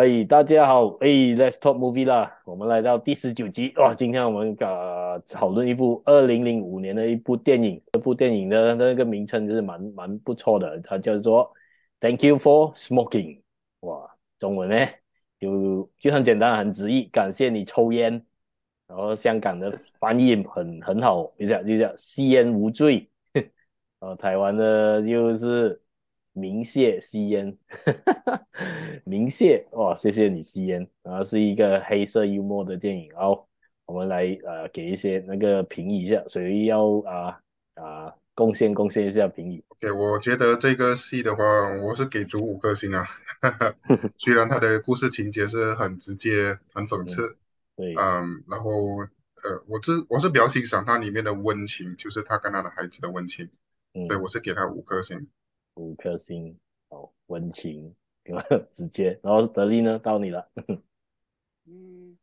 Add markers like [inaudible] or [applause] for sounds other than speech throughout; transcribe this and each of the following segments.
哎，大家好，哎，Let's talk movie 啦，我们来到第十九集。哇，今天我们呃讨论一部二零零五年的一部电影，这部电影的那个名称就是蛮蛮不错的，它叫做 Thank You for Smoking，哇，中文呢就就很简单很直译，感谢你抽烟，然后香港的翻译很很好，一下就叫吸烟无罪。[laughs] 呃，台湾的就是鸣谢吸烟，[laughs] 明谢哇，谢谢你吸烟，然后是一个黑色幽默的电影，哦，我们来呃给一些那个评语一下，所以要啊啊贡献贡献一下评语？OK，我觉得这个戏的话，我是给足五颗星啊，[laughs] 虽然它的故事情节是很直接、很讽刺，嗯对，嗯，然后呃，我是我是比较欣赏它里面的温情，就是他跟他的孩子的温情。嗯、所以我是给他五颗星，五颗星，哦温情，直接，然后德力呢，到你了。[laughs] 嗯，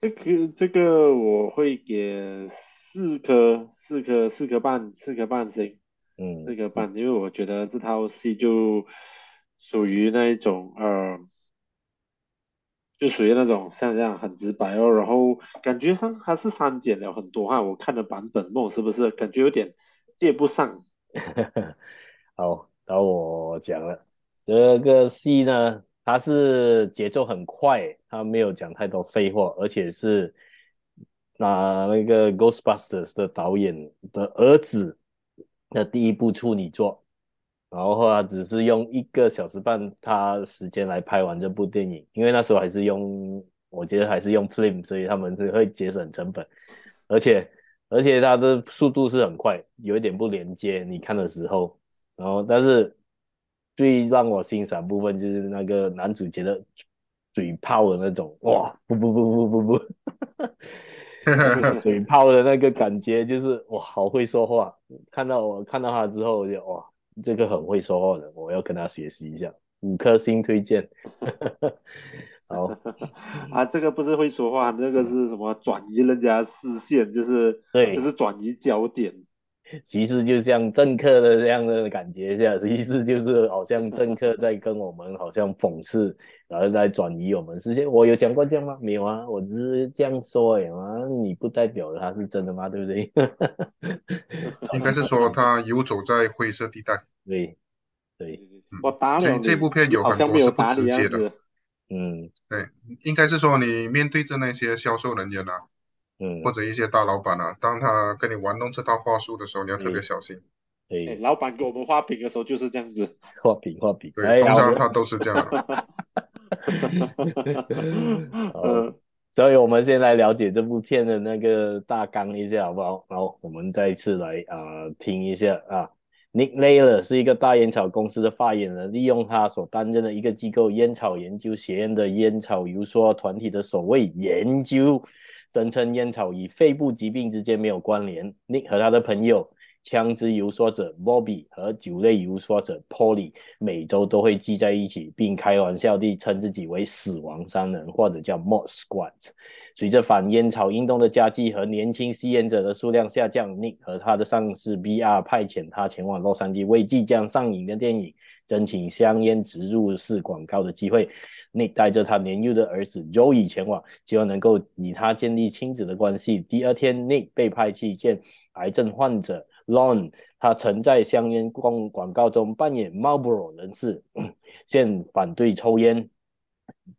这个这个我会给四颗，四颗，四颗半，四颗半星。嗯，四颗半，因为我觉得这套戏就属于那一种，呃，就属于那种像这样很直白哦，然后感觉上还是删减了很多哈，我看的版本梦是不是感觉有点接不上？[laughs] 好，然后我讲了这个戏呢，它是节奏很快，它没有讲太多废话，而且是拿那个 Ghostbusters 的导演的儿子的第一部处女作，然后他只是用一个小时半他时间来拍完这部电影，因为那时候还是用，我觉得还是用 film，所以他们是会节省成本，而且。而且它的速度是很快，有一点不连接。你看的时候，然后但是最让我欣赏部分就是那个男主角的嘴炮的那种，哇，不不不不不不，[laughs] 嘴炮的那个感觉就是哇，好会说话。看到我看到他之后，我就哇，这个很会说话的，我要跟他学习一下。五颗星推荐。好 [laughs] 啊，这个不是会说话，这个是什么？转移人家视线，就是对，就是转移焦点。其实就像政客的这样的感觉一下，其实就是好像政客在跟我们好像讽刺，然后在转移我们视线。我有讲过这样吗？没有啊，我只是这样说呀嘛，你不代表他是真的吗？对不对？[laughs] 应该是说他游走在灰色地带。对对，我打你。这部片有很多是不直接的。嗯，对，应该是说你面对着那些销售人员啊，嗯，或者一些大老板啊，当他跟你玩弄这套话术的时候，你要特别小心。对，老板给我们画饼的时候就是这样子，画饼画饼。对，通常他都是这样。[laughs] 嗯，所以我们先来了解这部片的那个大纲一下，好不好？然后我们再一次来啊、呃、听一下啊。Nick Laylor 是一个大烟草公司的发言人，利用他所担任的一个机构烟草研究学院的烟草游说团体的所谓研究，声称烟草与肺部疾病之间没有关联。Nick 和他的朋友枪支游说者 Bobby 和酒类游说者 Polly 每周都会聚在一起，并开玩笑地称自己为“死亡三人”或者叫 “Mod Squad”。随着反烟草运动的加剧和年轻吸烟者的数量下降，Nick 和他的上司 BR 派遣他前往洛杉矶，为即将上映的电影争取香烟植入式广告的机会。Nick 带着他年幼的儿子 Joey 前往，希望能够与他建立亲子的关系。第二天，Nick 被派去见癌症患者 Lon，他曾在香烟广广告中扮演 Marlboro 人士，[clears throat] 现反对抽烟。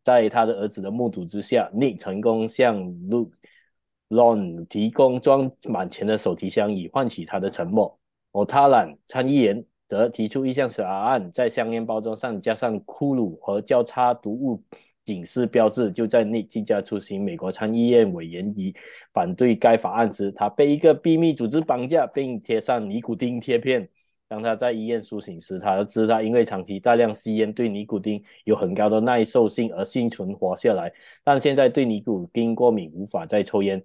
在他的儿子的目睹之下，Nick 成功向 Luke Lon 提供装满钱的手提箱，以换取他的沉默。o t a l a n 参议员则提出一项法案，在香烟包装上加上骷髅和交叉毒物警示标志。就在 Nick 即将出席美国参议院委员会反对该法案时，他被一个秘密组织绑架，并贴上尼古丁贴片。当他在医院苏醒时，他知道因为长期大量吸烟对尼古丁有很高的耐受性而幸存活下来，但现在对尼古丁过敏，无法再抽烟。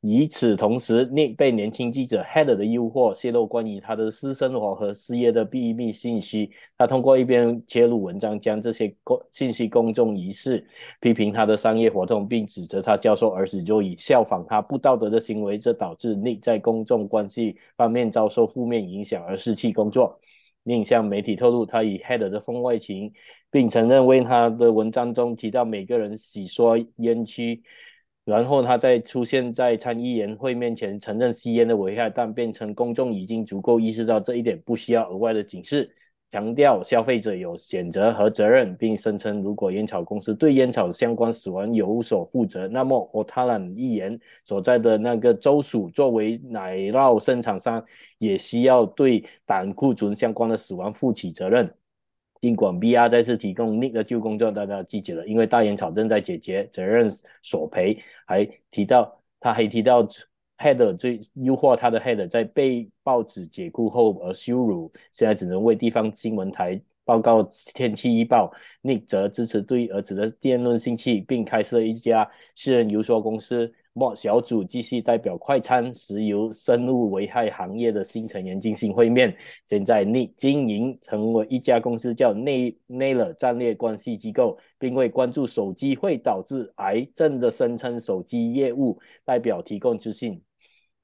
与此同时，Nick 被年轻记者 Heather 的诱惑，泄露关于他的私生活和事业的秘密信息。他通过一篇揭露文章，将这些公信息公众于世，批评他的商业活动，并指责他教授儿子就以效仿他不道德的行为，这导致 Nick 在公众关系方面遭受负面影响而失去工作。另向媒体透露，他以 Heather 的婚外情，并承认为他的文章中提到每个人洗刷冤屈。然后他再出现在参议员会面前，承认吸烟的危害，但辩称公众已经足够意识到这一点，不需要额外的警示。强调消费者有选择和责任，并声称如果烟草公司对烟草相关死亡有所负责，那么奥塔兰议员所在的那个州属作为奶酪生产商，也需要对胆固醇相关的死亡负起责任。尽管 BR 再次提供 Nick 的旧工作，大家记住了，因为大烟草正在解决责任索赔，还提到他还提到。head 最优化他的 head 在被报纸解雇后而羞辱，现在只能为地方新闻台报告天气预报。Nick 则支持对儿子的辩论兴趣，并开设一家私人游说公司。莫小组继续代表快餐、石油、生物危害行业的新成员进行会面。现在，Nick 经营成为一家公司叫 Naylor 战略关系机构，并为关注手机会导致癌症的声称手机业务代表提供资讯。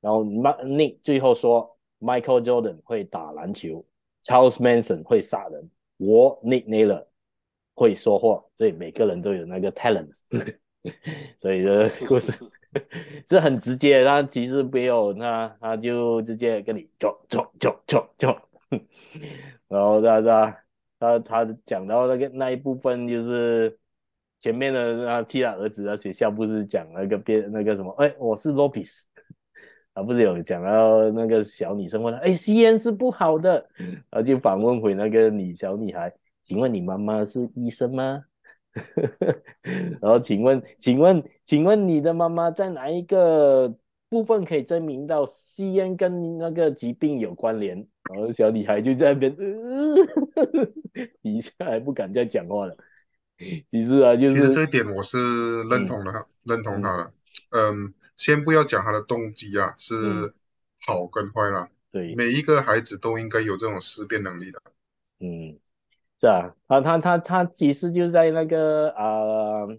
然后，Nick 最后说，Michael Jordan 会打篮球，Charles Manson 会杀人，我 Nick Naylor 会说话，所以每个人都有那个 talent，[laughs] 所以这故事 [laughs] 这很直接，他其实没有，那他就直接跟你做做做做做，[laughs] 然后他他他他讲到那个那一部分就是前面的他替他儿子的学校不是讲那个边那个什么，哎，我是 Lopez。啊，不是有讲到那个小女生问他，哎，吸烟是不好的，然后就反问回那个女小女孩，请问你妈妈是医生吗？[laughs] 然后请问，请问，请问你的妈妈在哪一个部分可以证明到吸烟跟那个疾病有关联？然后小女孩就在那边，呃，[laughs] 一下还不敢再讲话了。其实啊，就是其实这一点我是认同的，嗯、认同他的，嗯。先不要讲他的动机啊，是好跟坏啦。对，每一个孩子都应该有这种思辨能力的。嗯，是啊，啊，他他他其实就在那个啊、呃，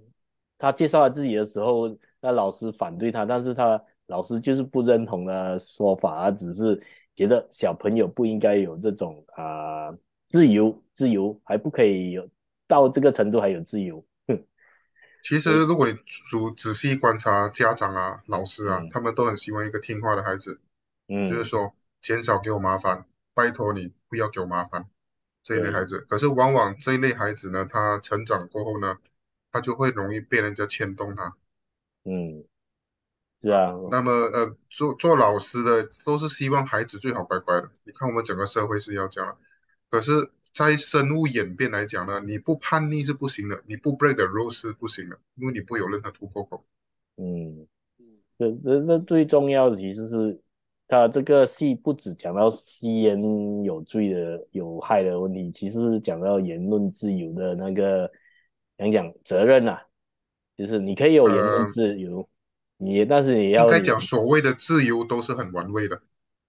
他介绍他自己的时候，那老师反对他，但是他老师就是不认同的说法，他只是觉得小朋友不应该有这种啊、呃、自由，自由还不可以有到这个程度还有自由。其实，如果你仔仔细观察家长啊、老师啊，嗯、他们都很希望一个听话的孩子，嗯，就是说减少给我麻烦，拜托你不要给我麻烦这一类孩子。可是往往这一类孩子呢，他成长过后呢，他就会容易被人家牵动他。嗯，是啊。那么呃，做做老师的都是希望孩子最好乖乖的。你看我们整个社会是要这样，可是。在生物演变来讲呢，你不叛逆是不行的，你不 break the rules 是不行的，因为你不有任何突破口。嗯，这这这最重要的其实是，他这个戏不止讲到吸烟有罪的有害的问题，其实是讲到言论自由的那个讲讲责任啊，就是你可以有言论自由，呃、你但是你要应该讲所谓的自由都是很玩味的。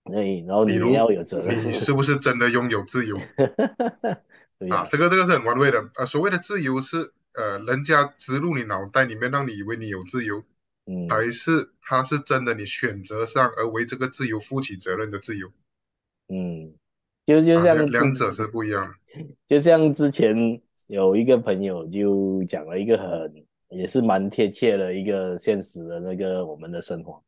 对，然后你要有责任。你是不是真的拥有自由？[laughs] 对啊，这个这个是很玩味的。呃，所谓的自由是呃，人家植入你脑袋里面，让你以为你有自由，嗯，还是他是真的你选择上而为这个自由负起责任的自由？嗯，就就像、啊、两者是不一样。就像之前有一个朋友就讲了一个很也是蛮贴切的一个现实的那个我们的生活，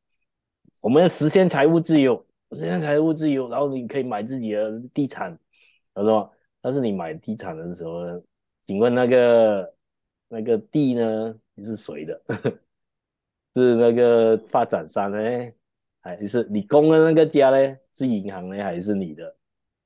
我们要实现财务自由。实现财务自由，然后你可以买自己的地产。他说：“但是你买地产的时候呢，请问那个那个地呢，你是谁的？是那个发展商呢，还是你供的那个家呢？是银行呢，还是你的？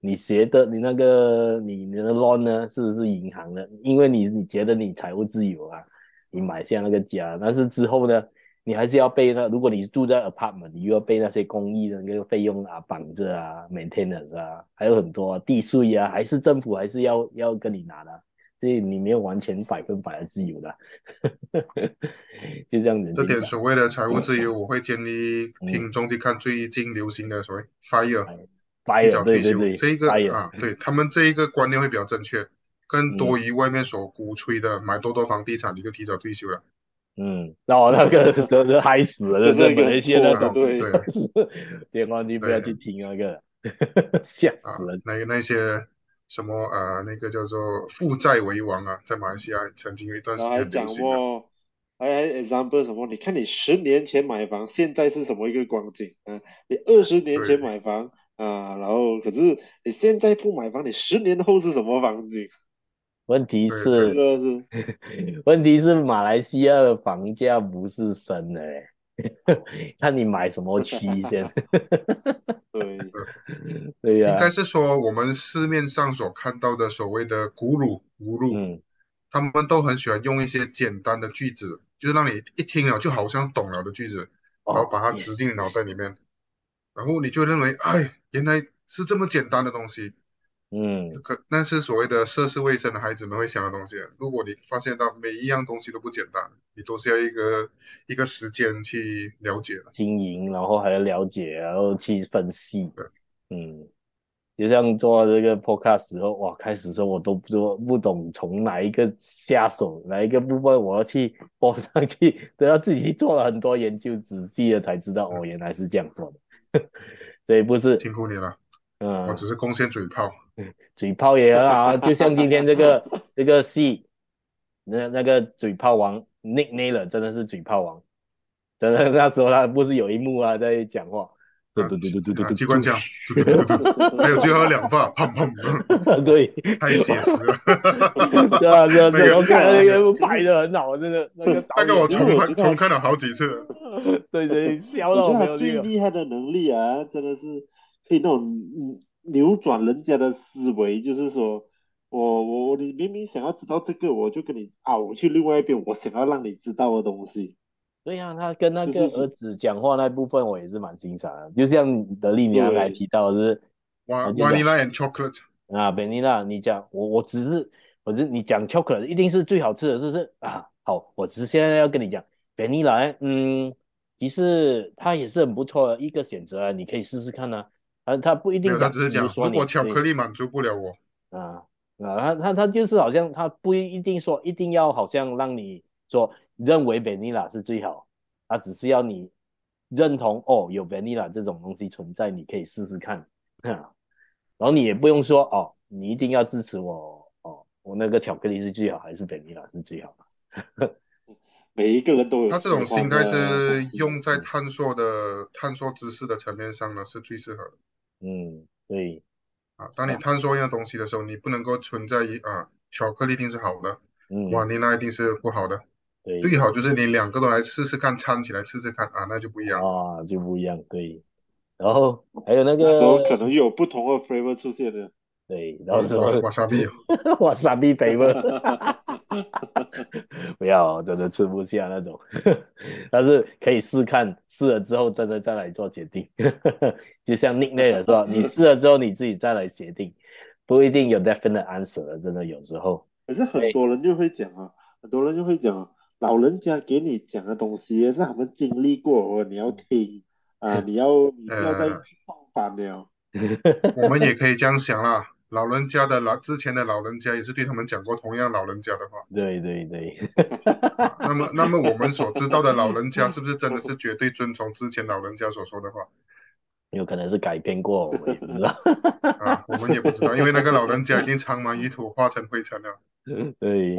你学的你那个你的 loan 呢，是不是银行的？因为你你觉得你财务自由啊，你买下那个家，但是之后呢？”你还是要被那，如果你住在 apartment，你又要被那些公益的那个费用啊绑着啊，maintenance 啊，还有很多、地税啊，还是政府还是要要跟你拿的，所以你没有完全百分百的自由的，[laughs] 就这样子。这点所谓的财务自由，我会建议听众去看最近流行的所谓 fire，fire，提早退休，这一个 fire 啊，对他们这一个观念会比较正确，更多于外面所鼓吹的买多多房地产你就提早退休了。嗯，然后那个真是嗨死了，这是马来西亚那种，对，[laughs] 电话你不要去听那个，[laughs] 吓死了。那个那些什么呃那个叫做负债为王啊，在马来西亚曾经有一段时间流行啊。还还 example 什么？你看你十年前买房，现在是什么一个光景啊？你二十年前买房啊，然后可是你现在不买房，你十年后是什么房景？问题是，[laughs] 问题是马来西亚的房价不是升的，[laughs] 看你买什么区 [laughs] 先。对 [laughs] 对呀、啊，应该是说我们市面上所看到的所谓的古鲁、古鲁。嗯他们都很喜欢用一些简单的句子，就是让你一听了就好像懂了的句子，然后把它植进脑袋里面，然后你就认为，哎，原来是这么简单的东西。嗯，可那是所谓的涉世未深的孩子们会想的东西。如果你发现到每一样东西都不简单，你都是要一个一个时间去了解的，经营，然后还要了解，然后去分析。嗯。就像做这个 podcast 时候，哇，开始的时候我都不不懂从哪一个下手，哪一个部分我要去播上去，都要自己做了很多研究，仔细的才知道，哦，原来是这样做的。[laughs] 所以不是辛苦你了，嗯，我只是贡献嘴炮，[laughs] 嘴炮也很好，[laughs] 就像今天这个这个戏，那那个嘴炮王 Nick Naylor 真的是嘴炮王，真的那时候他不是有一幕啊在讲话。对对对对对对，机关枪，对对对对，还有最后两发，砰砰，[laughs] 对，太写实了，对啊，对啊，那个看那个拍的很好，那个那个，那个我重看重看了好几次，对对，笑到没有最厉害的能力啊，真的是可以那种扭转人家的思维，就是说我我你明明想要知道这个，我就跟你啊，我去另外一边，我想要让你知道的东西。对呀、啊，他跟那个儿子讲话那部分我也是蛮欣赏的，就像德利你刚才提到的是，vanilla and chocolate 啊，vanilla，你讲我我只是我是你讲 chocolate 一定是最好吃的，是不是啊？好，我只是现在要跟你讲 vanilla，嗯，其实它也是很不错的一个选择啊，你可以试试看啊。啊，他不一定，他只是讲如果巧克力满足不了我啊啊，他他他就是好像他不一定说一定要好像让你说。认为 vanilla 是最好，他只是要你认同哦，有 vanilla 这种东西存在，你可以试试看。然后你也不用说哦，你一定要支持我哦，我那个巧克力是最好，还是 vanilla 是最好？[laughs] 每一个人都有。他这种心态是用在探索的探索知识的层面上呢，是最适合的。嗯，对。啊，当你探索一样东西的时候，你不能够存在于啊，巧克力一定是好的，嗯，vanilla 一定是不好的。对，最好就是你两个都来试试看，掺起来试试看啊，那就不一样啊，就不一样。对，然后还有那个可能有不同的 flavor 出现的。对，然后什么瓦萨比，[laughs] 瓦萨比 flavor，[laughs] 不要，真的吃不下那种。[laughs] 但是可以试看，试了之后真的再来做决定。就像 Nick Naylor 说，你试了之后你自己再来决定，不一定有 definite answer 的，真的有时候。可是很多人就会讲啊，很多人就会讲。老人家给你讲的东西也是他们经历过，你要听啊，你要你不要再放反了。我们也可以这样想啦，老人家的老之前的老人家也是对他们讲过同样老人家的话。对对对。啊、那么 [laughs] 那么我们所知道的老人家 [laughs] 是不是真的是绝对遵从之前老人家所说的话？有可能是改编过，我们也不知道。啊，我们也不知道，因为那个老人家已经苍茫于土，化成灰尘了。对。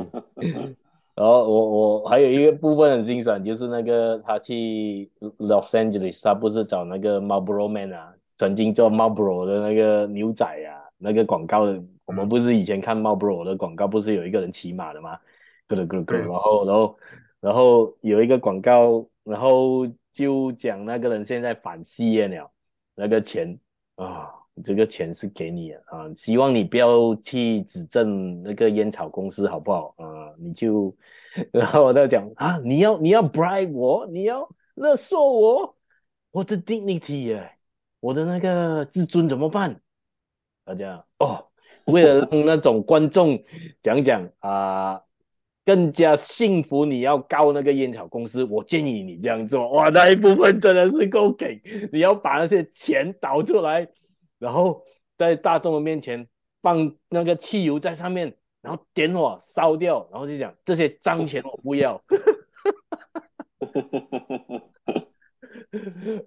然后我我还有一个部分很欣赏，就是那个他去 Los Angeles，他不是找那个 Marlboro Man 啊，曾经做 Marlboro 的那个牛仔啊，那个广告的，我们不是以前看 Marlboro 的广告，不是有一个人骑马的吗？咯咯咯咯，然后然后然后有一个广告，然后就讲那个人现在反吸烟了，那个钱啊。这个钱是给你的啊，希望你不要去指证那个烟草公司，好不好啊？你就，然后我在讲啊，你要你要 bribe 我，你要勒索我，我的 dignity 耶，我的那个自尊怎么办？大家哦，为了让那种观众讲讲啊，更加幸福，你要告那个烟草公司，我建议你这样做，哇，那一部分真的是够给，你要把那些钱倒出来。然后在大众的面前放那个汽油在上面，然后点火烧掉，然后就讲这些脏钱我不要。[laughs]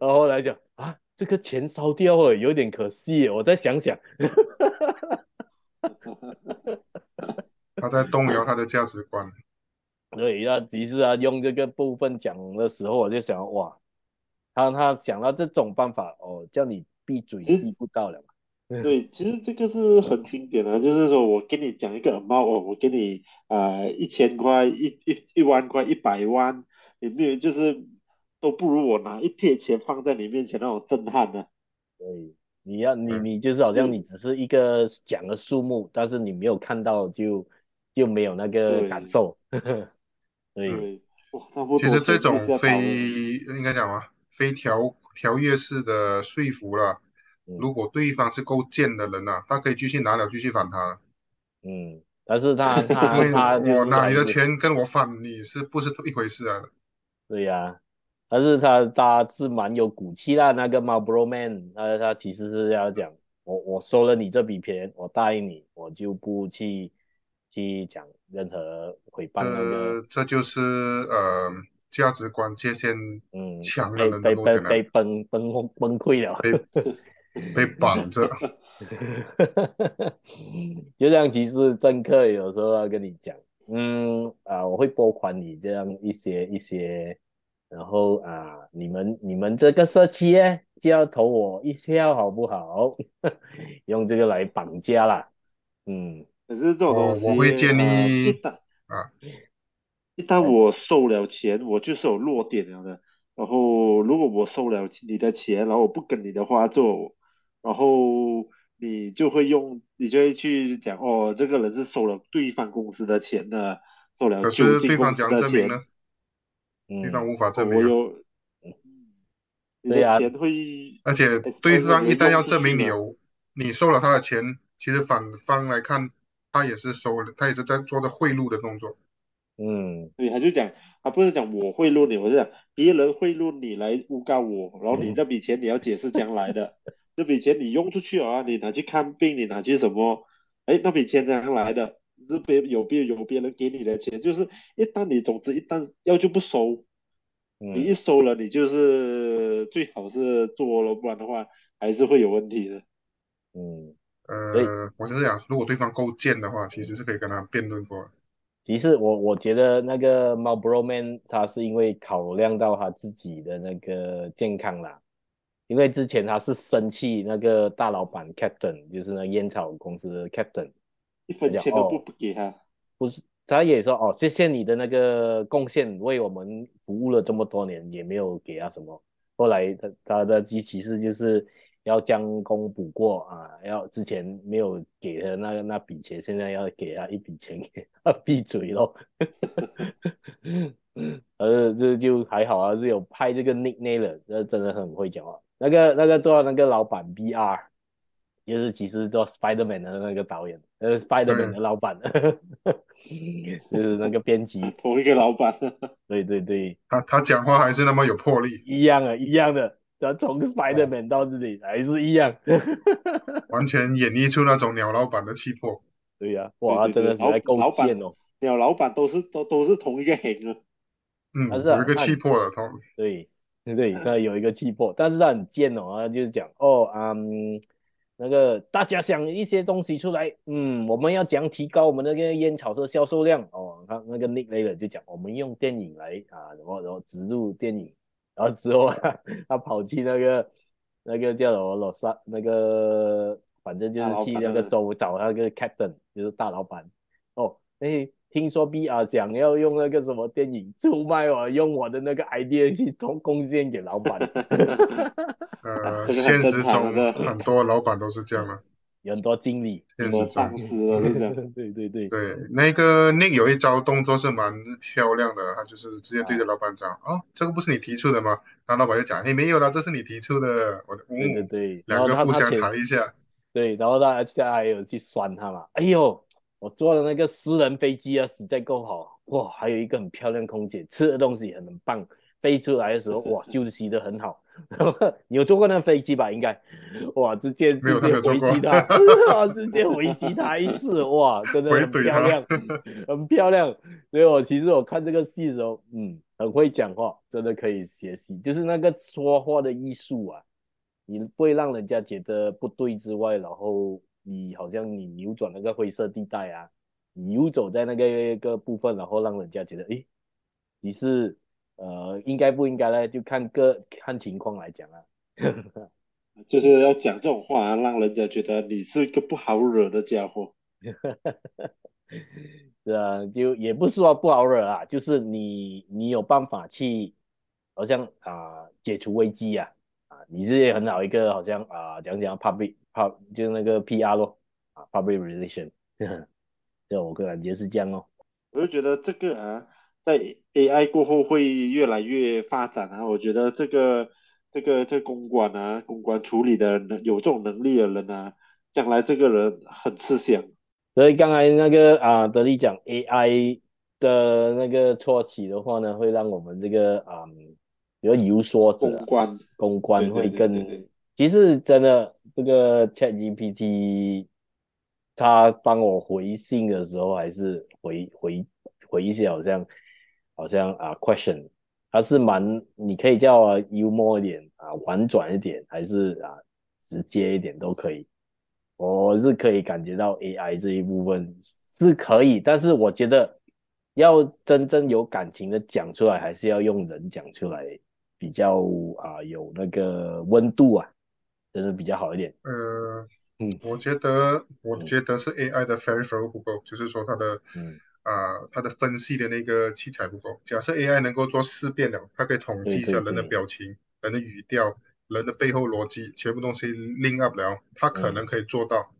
然后来讲啊，这个钱烧掉了，有点可惜，我再想想。[laughs] 他在动摇他的价值观。对，要其实啊，用这个部分讲的时候，我就想，哇，他他想到这种办法，哦，叫你闭嘴，闭不到了嘛。[laughs] 对，其实这个是很经典的，就是说我跟你讲一个猫，我给你呃一千块、一一一万块、一百万，你那就是都不如我拿一贴钱放在你面前那种震撼呢。对，你要你你就是好像你只是一个讲的数目，但是你没有看到就就没有那个感受。[laughs] 对，对，其实这种非应该讲嘛，非条条约式的说服了，如果对方是够贱的人啊，他可以继续拿了继续反他。嗯，但是他 [laughs] 他因为他我拿你的钱跟我反你是不是一回事啊？对呀、啊，但是他他是蛮有骨气啦，那个 Marlboro Man，他他其实是要讲，我我收了你这笔钱，我答应你，我就不去。去讲任何诽谤那个，这这就是呃价值观界限嗯强的人被被被崩崩崩溃了，被被绑着。[laughs] 就像其实政客有时候要跟你讲，嗯啊、呃，我会拨款你这样一些一些，然后啊、呃，你们你们这个社区就要投我一票好不好？[laughs] 用这个来绑架啦，嗯。可是这种东西，我会建议、呃、一旦啊，[laughs] 一旦我收了钱，我就是有弱点了的。然后如果我收了你的钱，然后我不跟你的话做，然后你就会用，你就会去讲哦，这个人是收了对方公司的钱的，收了就近公司的钱。对方无法证明。有，对呀。而且对方一旦要证明你有，你收了他的钱，其实反方来看。他也是收了，他也是在做着贿赂的动作。嗯，对，他就讲，他不是讲我贿赂你，我是讲别人贿赂你来诬告我，然后你这笔钱你要解释将来的，这笔钱你用出去啊，你拿去看病，你拿去什么？哎，那笔钱怎样来的？是别有别有别人给你的钱，就是一旦你总之一旦要就不收，你一收了，你就是最好是做了，不然的话还是会有问题的。嗯。呃，我就是想，如果对方够贱的话，其实是可以跟他辩论过。其实我我觉得那个 Marlboro Man 他是因为考量到他自己的那个健康啦，因为之前他是生气那个大老板 Captain，就是那烟草公司的 Captain，一分钱都不不给他。不是，他也说哦，谢谢你的那个贡献，为我们服务了这么多年，也没有给他什么。后来他他的机其实就是。要将功补过啊！要之前没有给的那那笔钱，现在要给他一笔钱，给他闭嘴咯。[laughs] 呃，这就还好啊，是有派这个 Nick Naylor，这真的很会讲话。那个那个做那个老板 BR，也是其实做 Spiderman 的那个导演，呃，Spiderman 的老板，嗯、[laughs] 就是那个编辑，同一个老板。[laughs] 对对对，他他讲话还是那么有魄力，一样啊，一样的。然后从 Spiderman 到这里还是一样，[laughs] 完全演绎出那种鸟老板的气魄。对呀、啊，哇，对对对，真的是还够贱哦！鸟老板都是都都是同一个型啊。嗯，是有一个气魄的，同对对对，他有一个气魄，但是他很贱哦，他就是讲哦，嗯，那个大家想一些东西出来，嗯，我们要讲提高我们那个烟草的销售量哦，他那个 Nick Naylor 就讲，我们用电影来啊，然后然后植入电影。然后之后他，[laughs] 他跑去那个那个叫什么罗萨，那个反正就是去那个州找那个 captain，就是大老板。哦，哎，听说 BR 讲要用那个什么电影出卖我，用我的那个 idea 去贡贡献给老板。[laughs] 呃，现实中很多老板都是这样的。有很多经理，现实中，[laughs] 对对对对，那个 Nick 有一招动作是蛮漂亮的，他就是直接对着老板讲，啊、哦，这个不是你提出的吗？然后老板就讲，哎，没有啦，这是你提出的。我，嗯，对对对，两个互相谈一下。对，然后他还有去酸他嘛？哎呦，我坐的那个私人飞机啊，实在够好，哇，还有一个很漂亮空姐，吃的东西也很棒，飞出来的时候，哇，休息的很好。[laughs] 你有坐过那个飞机吧？应该，哇，直接直接回击他，[laughs] 他直接回击他一次，哇，真的很漂亮，[laughs] 很漂亮。所以我其实我看这个戏的时候，嗯，很会讲话，真的可以学习，就是那个说话的艺术啊，你不会让人家觉得不对之外，然后你好像你扭转那个灰色地带啊，你游走在那个一个部分，然后让人家觉得，诶，你是呃应该不应该呢？就看个看情况来讲啊。就是要讲这种话，啊让人家觉得你是一个不好惹的家伙。[laughs] 是啊，就也不是说不好惹啊，就是你你有办法去，好像啊、呃、解除危机啊，啊你是也很好一个好像啊讲讲 public pub 就是那个 PR 咯啊 public relation，[laughs] 对我个人感觉是这样哦。我就觉得这个啊，在 AI 过后会越来越发展啊，我觉得这个这个这个、公关啊，公关处理的能有这种能力的人啊，将来这个人很吃香。所以刚才那个啊，德力讲 AI 的那个错起的话呢，会让我们这个啊，比如游说者公关公关会更，其实真的这个 ChatGPT，他帮我回信的时候，还是回回回一些好像好像啊 question，他是蛮你可以叫幽默一点啊，婉转一点，还是啊直接一点都可以。我是可以感觉到 AI 这一部分是可以，但是我觉得要真正有感情的讲出来，还是要用人讲出来，比较啊有那个温度啊，真的比较好一点。呃，嗯，我觉得我觉得是 AI 的 verifier 不够，就是说它的嗯啊它的分析的那个器材不够。假设 AI 能够做思辨的，它可以统计一下人的表情、对对对人的语调。人的背后逻辑，全部东西 link up 了，它可能可以做到，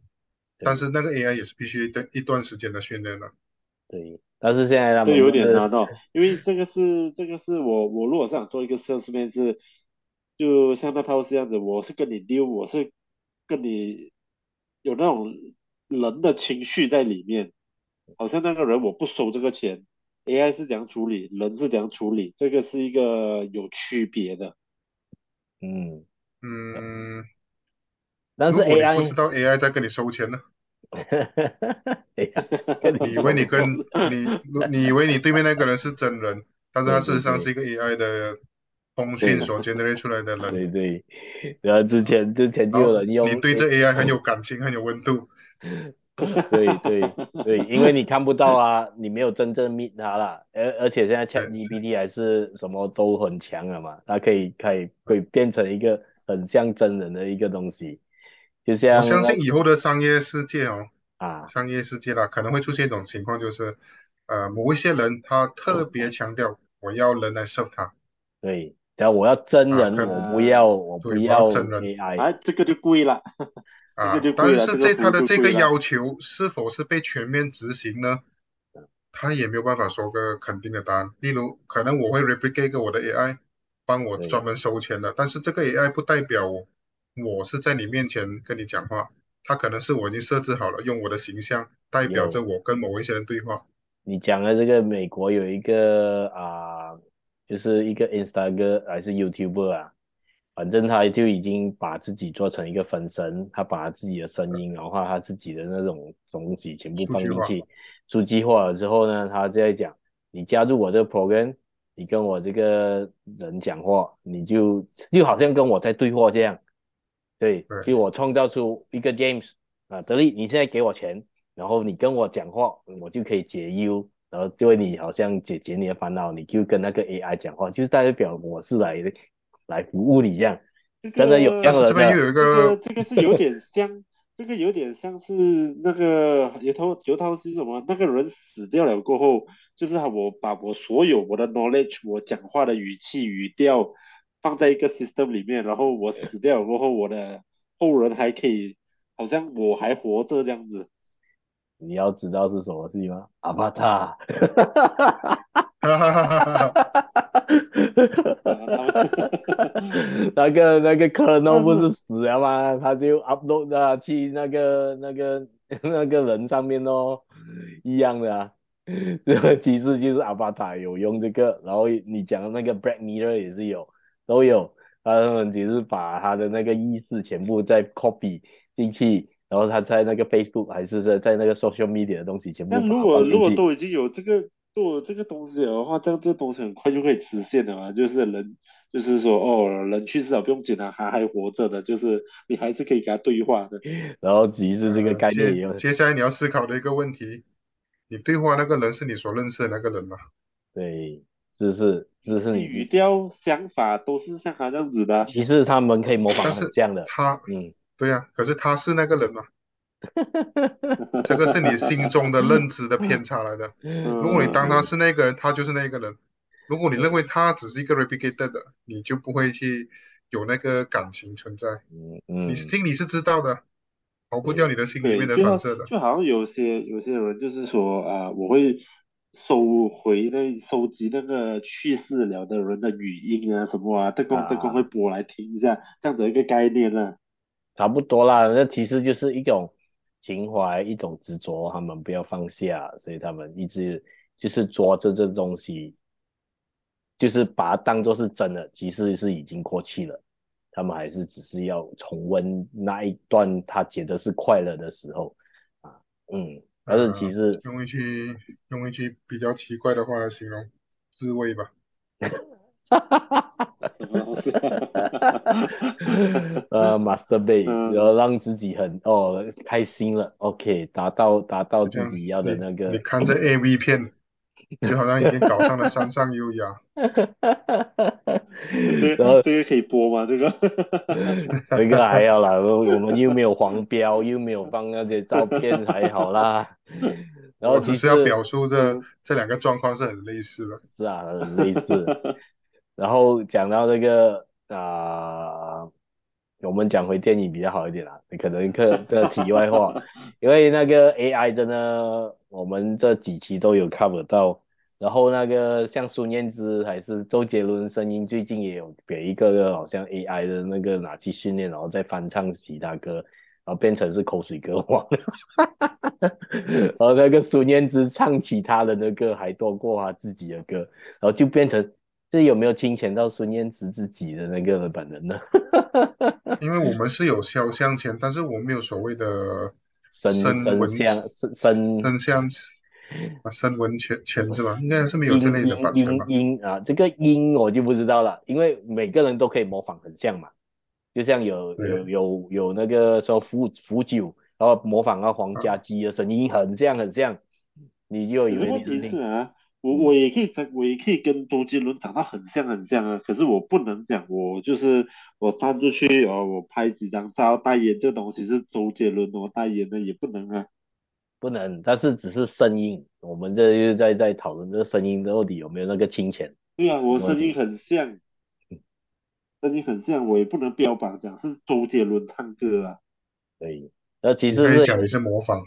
嗯、但是那个 AI 也是必须一段一段时间的训练的。对，但是现在他们这有点难到，因为这个是这个是我我如果是想做一个 salesman 是，就像那套是这样子，我是跟你丢，我是跟你有那种人的情绪在里面，好像那个人我不收这个钱，AI 是怎样处理，人是怎样处理，这个是一个有区别的。嗯嗯，但是 AI 不知道 AI 在跟你收钱呢？[laughs] 你以为你跟你你以为你对面那个人是真人，但是他事实上是一个 AI 的通讯所 generate 出来的人。对对，然后之前之前就有人用，你对这 AI 很有感情，[laughs] 很有温度。[laughs] 对对对，因为你看不到啊，[laughs] 你没有真正 meet 他啦，而而且现在 ChatGPT 还是什么都很强了嘛，它可以可以可以变成一个很像真人的一个东西，就像我相信以后的商业世界哦，啊，商业世界啦，可能会出现一种情况，就是呃，某一些人他特别强调我要人来 serve 他，对，然后我要真人，啊、我不要我不要真人 AI，哎，这个就贵了。啊，但是这他的这个要求是否是被全面执行呢？他也没有办法说个肯定的答案。例如，可能我会 replicate 我的 AI，帮我专门收钱的，但是这个 AI 不代表我是在你面前跟你讲话，他可能是我已经设置好了，用我的形象代表着我跟某一些人对话。你讲的这个美国有一个啊，就是一个 Instagram 还是 YouTuber 啊？反正他就已经把自己做成一个分身，他把自己的声音，然后他自己的那种东西全部放进去，数据化了之后呢，他就在讲，你加入我这个 program，你跟我这个人讲话，你就就好像跟我在对话这样，对，就我创造出一个 James 啊，德力，你现在给我钱，然后你跟我讲话，我就可以解忧，然后就会你好像解决你的烦恼，你就跟那个 AI 讲话，就是代表我是来。来服务你这样，这个、真的有样的。这边又有一个，这个是有点像，这个有点像是那个有套有套是什么？那个人死掉了过后，就是我把我所有我的 knowledge，我讲话的语气语调放在一个 system 里面，然后我死掉了过后，我的后人还可以，好像我还活着这样子。你要知道是什么事情吗？Avatar。哈哈哈哈哈！那个那个克隆不是死了吗？他就 upload 啊去那个那个 [laughs] 那个人上面哦，一样的啊。这 [laughs] 个其实就是 Avatar 有用这个，然后你讲的那个 Black Mirror 也是有，都有。他们只是把他的那个意识全部再 copy 进去，然后他在那个 Facebook 还是在在那个 social media 的东西全部。那如果如果都已经有这个。做这个东西的话，这样这个东西很快就可以实现的嘛。就是人，就是说，哦，人去世了不用紧啊，还还活着的，就是你还是可以跟他对话的。然后其实这个概念也有、呃接，接下来你要思考的一个问题，你对话那个人是你所认识的那个人吗？对，只是只是你语调、想法都是像他这样子的。其实他们可以模仿很像的。他，嗯，对呀、啊，可是他是那个人嘛？这个是你心中的认知的偏差来的。如果你当他是那个人，他就是那个人。如果你认为他只是一个 replicated 的，你就不会去有那个感情存在。嗯嗯，你心里是知道的，逃不掉你的心里面的反射的。就好像有些有些人就是说啊、呃，我会收回那收集那个去世了的人的语音啊什么啊，特工特工会播来听一下，这样子一个概念呢、啊。差不多啦，那其实就是一种。情怀一种执着，他们不要放下，所以他们一直就是抓着这东西，就是把它当做是真的，其实是已经过去了。他们还是只是要重温那一段他觉得是快乐的时候啊，嗯，但是其实、呃、用一句用一句比较奇怪的话来形容，自慰吧。哈哈哈哈 [laughs] 哈！呃，masturbate，然后让自己很哦开心了，OK，达到达到自己要的那个。你，你看这 AV 片，就好像已经搞上了 [laughs] 山上优雅。然后这个可以播吗？这个？[laughs] 这个还要啦，我们又没有黄标，又没有放那些照片，还好啦。然后只是要表述这这两个状况是很类似的。是啊，很类似。然后讲到这个啊、呃，我们讲回电影比较好一点啦。你可能看这个题外话，[laughs] 因为那个 AI 真的，我们这几期都有 cover 到。然后那个像孙燕姿还是周杰伦声音，最近也有给一个个好像 AI 的那个拿去训练，然后再翻唱其他歌，然后变成是口水歌王。[laughs] 然后那个孙燕姿唱其他的那个还多过他自己的歌，然后就变成。这有没有侵权到孙燕姿自己的那个本人呢？[laughs] 因为我们是有肖像权，但是我没有所谓的声声像声声声像啊声纹权权是吧？应该是没有这类的版权吧？音，音，啊，这个音我就不知道了，因为每个人都可以模仿很像嘛，就像有有有有那个说福福酒，然后模仿到黄家驹的声音很像很像，你就以为你是啊。我我也可以长，我也可以跟周杰伦长得很像很像啊，可是我不能讲，我就是我站出去哦，我拍几张照代言这东西是周杰伦我代言的也不能啊，不能，但是只是声音，我们这又在在讨论这个声音到底有没有那个侵权？对啊，我声音很像，[laughs] 声音很像，我也不能标榜讲是周杰伦唱歌啊，对，那其实是讲你是模仿。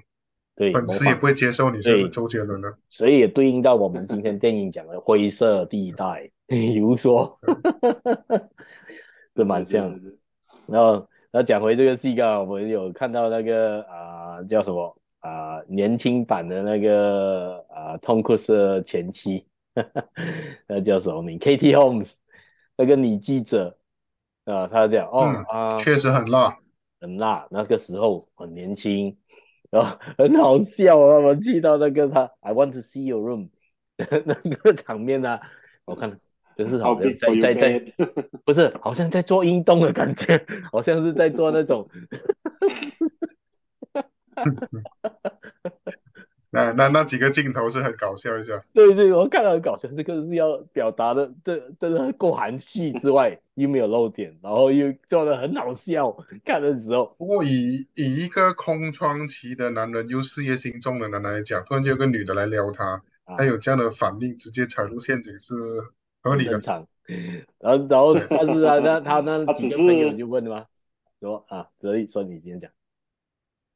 对，粉丝也不会接受你是周杰伦的，所以也对应到我们今天电影讲的灰色地带，比如说，[laughs] 这蛮像的。然后，然后讲回这个戏啊，我们有看到那个啊、呃，叫什么啊、呃，年轻版的那个啊，Tom Cruise 的前妻，[laughs] 那叫什么名？Katie Holmes，那个女记者啊，她讲哦、嗯、啊，确实很辣，很辣，那个时候很年轻。然后很好笑啊！我记到那个他，I want to see your room [laughs] 那个场面啊，我看就是好像在在在，不是好像在做运动的感觉，好像是在做那种。[laughs] 那那那几个镜头是很搞笑一下，对对，我看到很搞笑，这个是要表达的，这真的够含蓄之外，又没有露点，然后又做的很好笑，看的时候。不过以以一个空窗期的男人，又事业心重的男人来讲，突然间有个女的来撩他，啊、他有这样的反应，直接踩入陷阱是合理的。正常。然后然后，但是啊，那他那几个朋友就问了吗？说啊，所以说你先讲，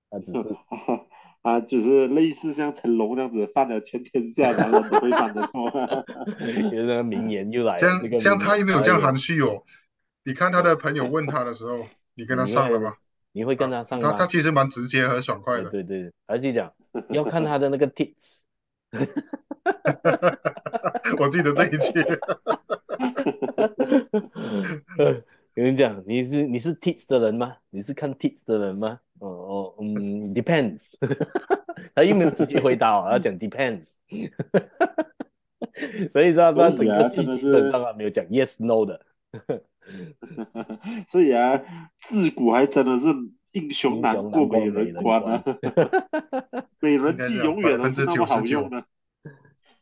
他只是。[laughs] 啊，就是类似像成龙这样子，犯了全天下男人都会犯的错。[laughs] 有那个名言又来了。像像他有没有这样含蓄哦？你看他的朋友问他的时候，你跟他上了吗？你会跟他上吗？他他其实蛮直接和爽快的。对对，而且讲要看他的那个 tips。[laughs] 我记得这一句。[laughs] 跟你讲，你是你是 tits 的人吗？你是看 tits 的人吗？哦哦，嗯，depends。[laughs] 他又没有直接回答，他讲 [laughs] depends。[laughs] 所以说他整个戏基本上啊没有讲 yes no 的。所以啊，自古还真的是英雄难过美人关啊，美人计永远都是那么好用的，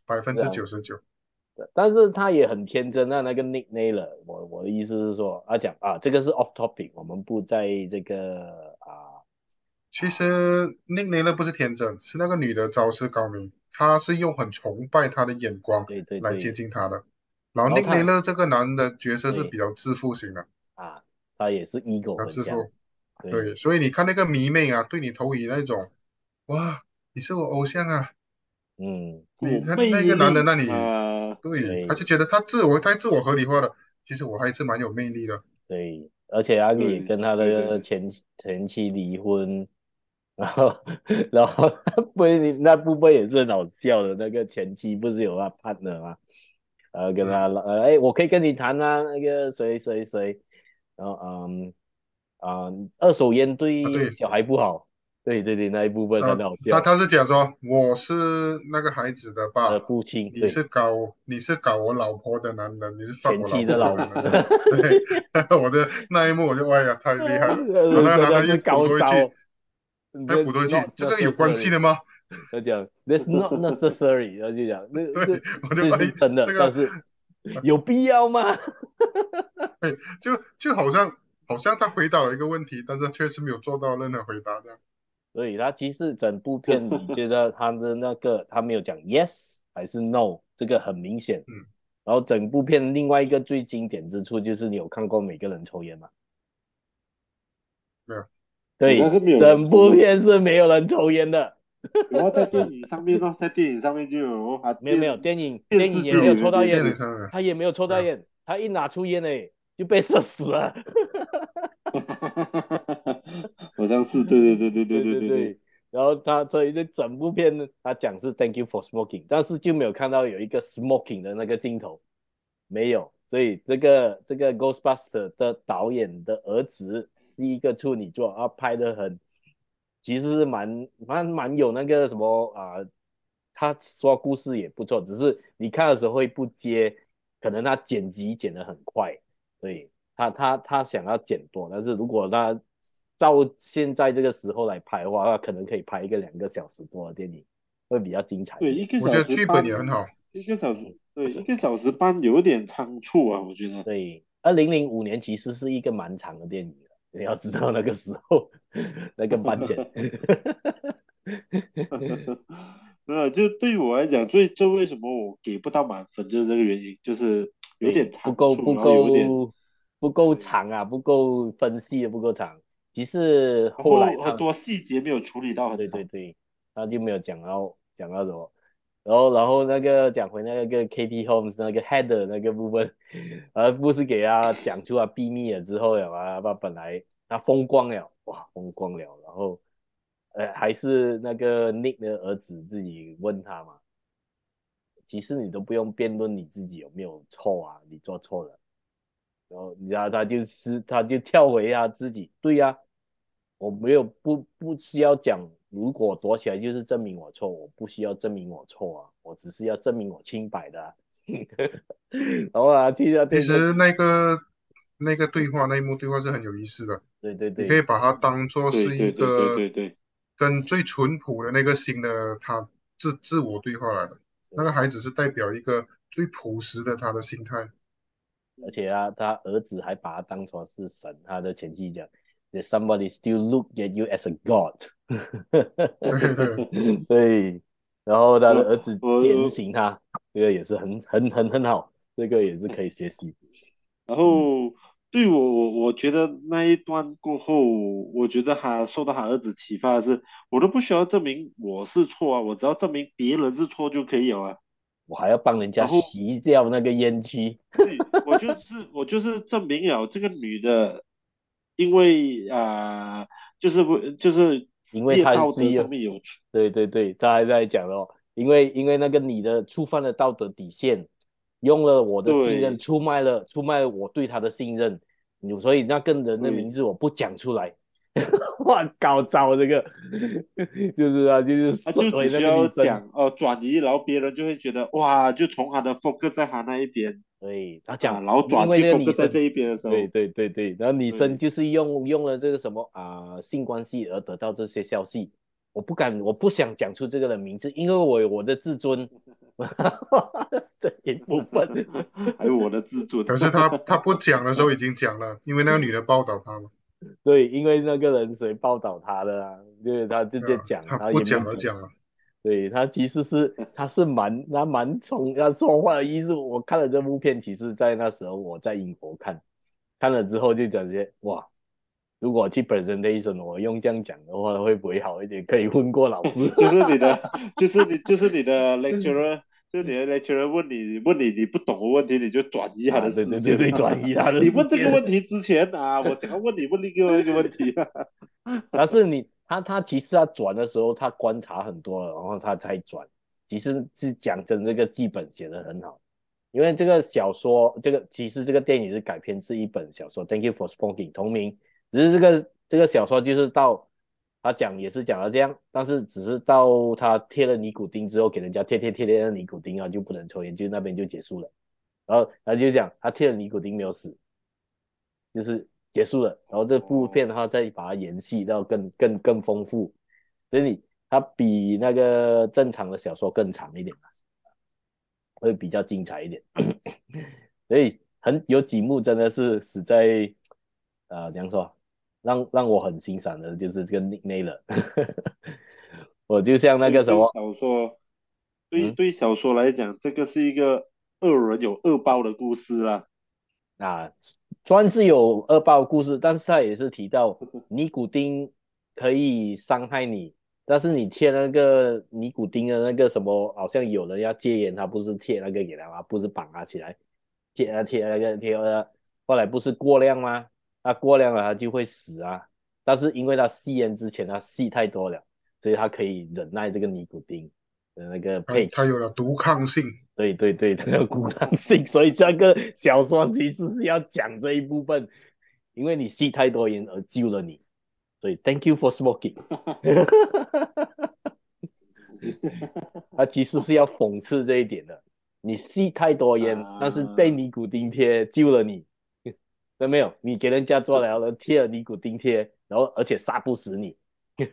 百分之九十九。但是他也很天真啊，那个 Nick Naylor，我我的意思是说，他讲啊，这个是 off topic，我们不在这个啊。其实 Nick Naylor 不是天真，是那个女的招式高明，她是用很崇拜他的眼光来接近他的。对对对，然后 Nick Naylor 这个男的角色是比较自负型的啊，他也是 ego 很自负。对，对，所以你看那个迷妹啊，对你投以那种，哇，你是我偶像啊。嗯，你看那个男的那里，呃、对，对，他就觉得他自我太自我合理化了。其实我还是蛮有魅力的。对，而且阿也跟他的前前妻离婚，然后然后不那部分也是很好笑的。那个前妻不是有他 partner 吗？然后跟他呃，哎，我可以跟你谈啊，那个谁谁谁，然后嗯啊、嗯，二手烟对小孩不好。对对对，那一部分很好笑。他他是讲说，我是那个孩子的爸，的父亲。你是搞你是搞我老婆的男人，你是放我老婆的男人。对，我的那一幕我就哎呀，太厉害了。那男人又补多一句，他补多一句，这个有关系的吗？他讲，That's not necessary。然后就讲，那对，我就是真的，但是有必要吗？对，就就好像好像他回答了一个问题，但是确实没有做到任何回答这样。所以他其实整部片你觉得他的那个他没有讲 yes 还是 no，这个很明显。嗯。然后整部片另外一个最经典之处就是你有看过每个人抽烟吗？没有。对，整部片是没有人抽烟的。然后在电影上面呢，[laughs] 在电影上面就有。没有没有，电影电影也没有抽到烟，他也没有抽到烟，他一拿出烟呢就被射死了。[laughs] [laughs] 好像是，对对对对对对对对。然后他所以这整部片呢，他讲是 Thank you for smoking，但是就没有看到有一个 smoking 的那个镜头，没有。所以这个这个 Ghostbuster 的导演的儿子第一个处女作啊，拍的很，其实是蛮蛮蛮有那个什么啊，他说故事也不错，只是你看的时候会不接，可能他剪辑剪得很快，所以。他他他想要剪多，但是如果他照现在这个时候来拍的话，那可能可以拍一个两个小时多的电影，会比较精彩。对，一个小时我觉得剧本也很好。一个小时，对，一个小时半有点仓促啊，我觉得。对，二零零五年其实是一个蛮长的电影，你要知道那个时候 [laughs] 那个版本。[laughs] 呃，就对于我来讲，最最为什么我给不到满分，就是这个原因，就是有点仓促，不够不够。不够长啊，不够分析的不够长。其实后来很多细节没有处理到，对对对，他就没有讲到讲到什么。然后然后那个讲回那个 Katie Holmes 那个 Heather 那个部分，而不是给他讲出来秘密了之后呀，他本来他风光了，哇风光了，然后呃还是那个 Nick 的儿子自己问他嘛，其实你都不用辩论你自己有没有错啊，你做错了。然后，然后他就是，他就跳回他自己。对呀、啊，我没有不不需要讲，如果躲起来就是证明我错，我不需要证明我错啊，我只是要证明我清白的、啊。[laughs] 然后啊，其实其实那个那个对话那一幕对话是很有意思的。对对对，你可以把它当做是一个对对跟最淳朴的那个心的他自自我对话来的。那个孩子是代表一个最朴实的他的心态。而且啊，他儿子还把他当成是神。他的前妻讲，That somebody still look at you as a god。[laughs] 对，然后他的儿子点醒他，这个也是很很很很好，这个也是可以学习。[laughs] 然后对我我我觉得那一段过后，我觉得他受到他儿子启发的是，我都不需要证明我是错啊，我只要证明别人是错就可以了啊。我还要帮人家洗掉那个烟区，对，我就是 [laughs] 我就是证明了这个女的，因为啊、呃，就是不就是因为她是有对对对，他还在讲哦，因为因为那个女的触犯了道德底线，用了我的信任出卖了出卖了我对她的信任，所以那个人的名字我不讲出来。[laughs] 哇，搞糟这个，就是啊，就是只需要讲哦，转移，然后别人就会觉得哇，就从他的 focus 在他那一边，对，他讲，然后转为这个女生这一边的时候，对对对对，然后女生就是用用了这个什么啊性关系而得到这些消息，我不敢，我不想讲出这个的名字，因为我有我的自尊，[laughs] 这一部分还有我的自尊。可是他他不讲的时候已经讲了，因为那个女的报道他了。[laughs] 对，因为那个人谁报道他的啊？因为他直接讲，他不讲而讲了。对，他其实是他是蛮他蛮从他说话的意思。我看了这部片，其实在那时候我在英国看，看了之后就讲些哇，如果去 presentation 我用这样讲的话，会不会好一点？可以问过老师，就是你的，[laughs] 就是你，就是你的 lecturer，就是你的 lecturer 问你问你你不懂的问题，你就转移他的视线，对对对，转移他的。你问这个问题之前啊，我想要问你问另外一个问题啊，[laughs] 但是你。他他其实他转的时候，他观察很多了，然后他才转。其实是讲真，这个剧本写得很好，因为这个小说，这个其实这个电影是改编自一本小说《Thank You for Smoking》同名。只是这个这个小说就是到他讲也是讲了这样，但是只是到他贴了尼古丁之后，给人家贴贴贴贴的尼古丁啊，就不能抽烟，就那边就结束了。然后他就讲他贴了尼古丁没有死，就是。结束了，然后这部片的话再把它延续到更更更丰富，所以你它比那个正常的小说更长一点，会比较精彩一点。[coughs] 所以很有几幕真的是死在，呃，怎样说，让让我很欣赏的就是这个 Nick Naylor，[laughs] 我就像那个什么小说，对对小说来讲，嗯、这个是一个恶人有恶报的故事啦。啊，虽然是有恶报故事，但是他也是提到 [laughs] 尼古丁可以伤害你，但是你贴那个尼古丁的那个什么，好像有人要戒烟，他不是贴那个给他吗？不是绑他起来，贴啊贴那个贴啊，后来不是过量吗？他过量了，他就会死啊。但是因为他吸烟之前他吸太多了，所以他可以忍耐这个尼古丁的。那个配，它有了毒抗性，对对对，它有毒抗性，所以这个小说其实是要讲这一部分，因为你吸太多烟而救了你，所以 Thank you for smoking，[laughs] 它其实是要讽刺这一点的，你吸太多烟，但是被尼古丁贴救了你，有没有？你给人家做了了贴了尼古丁贴，然后而且杀不死你。[laughs]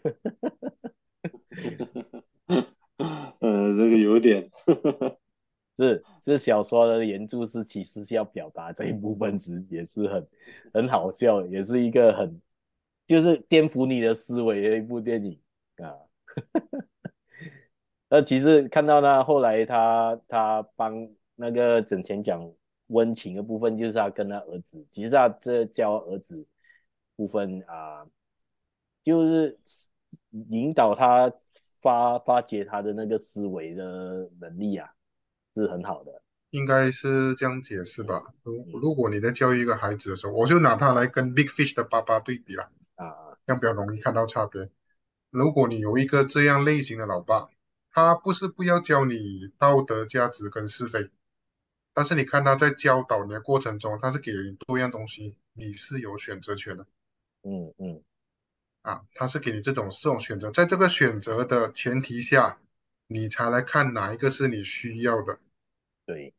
呃，这个有点 [laughs] 是是小说的原著是其实是要表达这一部分，值也是很很好笑，也是一个很就是颠覆你的思维的一部电影啊。[laughs] 那其实看到呢，后来他他帮那个整钱讲温情的部分，就是他跟他儿子，其实他这教儿子部分啊，就是引导他。发发掘他的那个思维的能力啊，是很好的。应该是这样解释吧。如如果你在教育一个孩子的时候，我就拿他来跟 Big Fish 的爸爸对比了啊，这样比较容易看到差别。如果你有一个这样类型的老爸，他不是不要教你道德价值跟是非，但是你看他在教导你的过程中，他是给你多样东西，你是有选择权的。嗯嗯。啊，他是给你这种这种选择，在这个选择的前提下，你才来看哪一个是你需要的。对，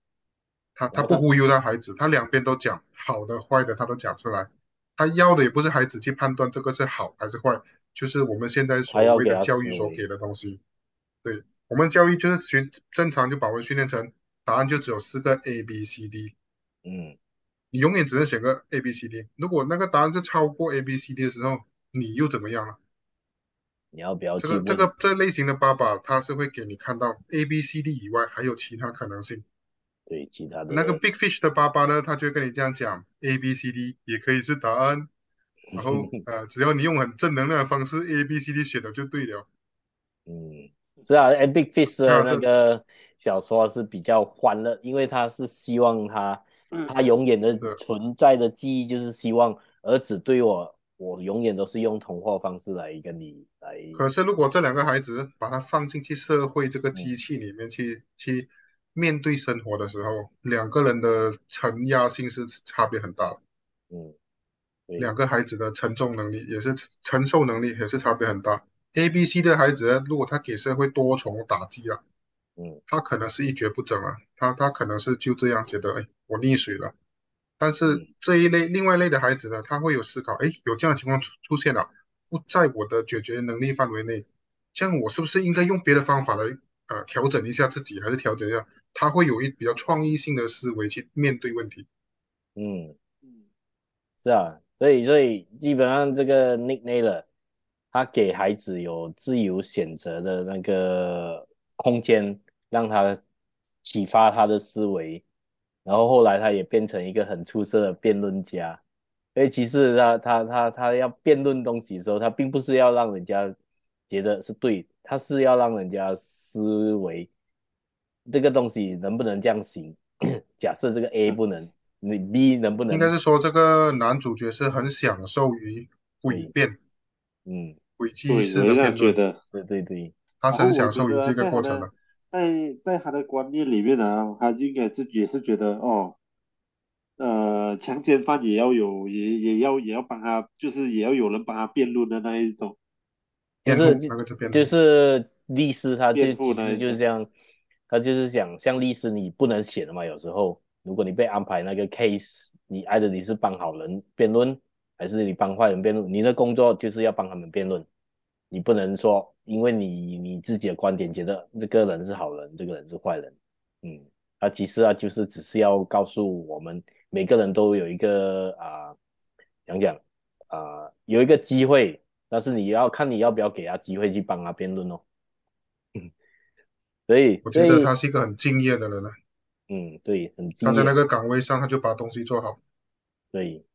他他不忽悠他孩子，他两边都讲，好的坏的他都讲出来。他要的也不是孩子去判断这个是好还是坏，就是我们现在所谓的教育所给的东西。对，我们教育就是学正常就把我们训练成答案就只有四个 A B C D。嗯，你永远只能选个 A B C D。如果那个答案是超过 A B C D 的时候，你又怎么样了？你要不要这个这个这类型的爸爸，他是会给你看到 A B C D 以外还有其他可能性。对，其他的那个 Big Fish 的爸爸呢，他就会跟你这样讲，A B C D 也可以是答案。然后 [laughs] 呃，只要你用很正能量的方式，A B C D 选的就对了。嗯，是啊，Big Fish 的那个小说是比较欢乐，因为他是希望他他永远的存在的记忆就是希望儿子对我。我永远都是用童话方式来跟你来。可是，如果这两个孩子把他放进去社会这个机器里面去、嗯、去面对生活的时候，两个人的承压性是差别很大的。嗯，两个孩子的承重能力也是承受能力也是差别很大。A、B、C 的孩子，如果他给社会多重打击啊，嗯，他可能是一蹶不振啊，他他可能是就这样觉得，哎，我溺水了。但是这一类另外一类的孩子呢，他会有思考，哎，有这样的情况出出现了，不在我的解决能力范围内，这样我是不是应该用别的方法来呃调整一下自己，还是调整一下？他会有一比较创意性的思维去面对问题。嗯嗯，是啊，所以所以基本上这个 Nick Naylor 他给孩子有自由选择的那个空间，让他启发他的思维。然后后来他也变成一个很出色的辩论家，因为其实他他他他要辩论东西的时候，他并不是要让人家觉得是对，他是要让人家思维。这个东西能不能这样行？[coughs] 假设这个 A 不能，你 B 能不能？应该是说这个男主角是很享受于诡辩，嗯，诡计式的辩论，对对对，他是很享受于这个过程的。在在他的观念里面呢，他应该自己也是觉得哦，呃，强奸犯也要有，也也要也要帮他，就是也要有人帮他辩论的那一种。就是就是律师，他就其实就是这样，他就是想，像律师你不能写的嘛，有时候如果你被安排那个 case，你挨着你是帮好人辩论，还是你帮坏人辩论？你的工作就是要帮他们辩论，你不能说。因为你你自己的观点觉得这个人是好人，这个人是坏人，嗯，啊，其实啊，就是只是要告诉我们，每个人都有一个啊，讲讲啊，有一个机会，但是你要看你要不要给他机会去帮他辩论哦。嗯，所以我觉得他是一个很敬业的人呢。嗯，对，很敬业。他在那个岗位上，他就把东西做好。对，